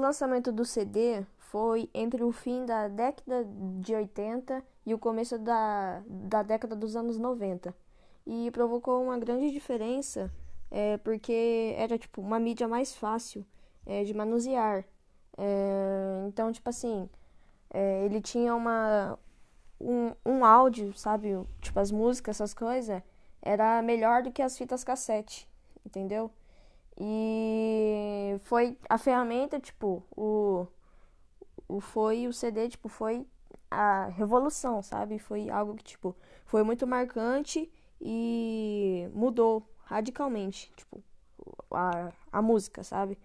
lançamento do CD foi entre o fim da década de 80 e o começo da, da década dos anos 90. E provocou uma grande diferença, é, porque era tipo uma mídia mais fácil é, de manusear. É, então, tipo assim, é, ele tinha uma, um, um áudio, sabe? Tipo, as músicas, essas coisas, era melhor do que as fitas cassete, entendeu? E foi a ferramenta, tipo, o, o foi o CD, tipo, foi a revolução, sabe? Foi algo que, tipo, foi muito marcante e mudou radicalmente, tipo, a, a música, sabe?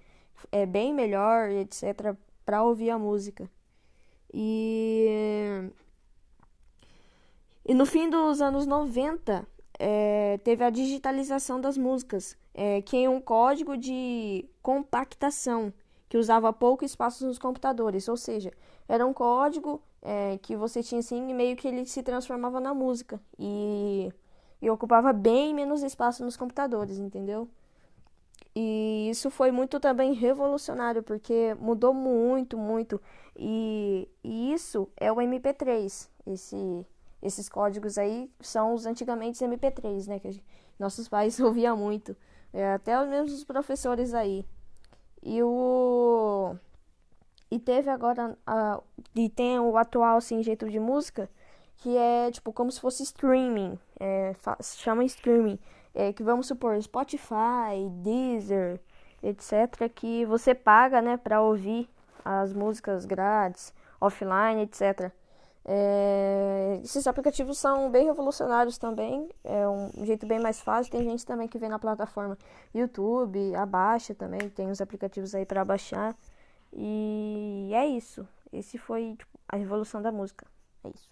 É bem melhor, etc, para ouvir a música. E e no fim dos anos 90, é, teve a digitalização das músicas, é, que em um código de compactação, que usava pouco espaço nos computadores, ou seja, era um código é, que você tinha assim, meio que ele se transformava na música e, e ocupava bem menos espaço nos computadores, entendeu? E isso foi muito também revolucionário, porque mudou muito, muito. E, e isso é o MP3, esse esses códigos aí são os antigamente MP3, né? Que gente, nossos pais ouviam muito. É, até os mesmos professores aí. E o. E teve agora. A, e tem o atual assim, jeito de música. Que é tipo como se fosse streaming. É, chama streaming. É, que vamos supor, Spotify, Deezer, etc. Que você paga, né, pra ouvir as músicas grátis, offline, etc. É, esses aplicativos são bem revolucionários também, é um jeito bem mais fácil. Tem gente também que vem na plataforma YouTube, abaixa também, tem os aplicativos aí para baixar. E é isso. Esse foi tipo, a revolução da música. É isso.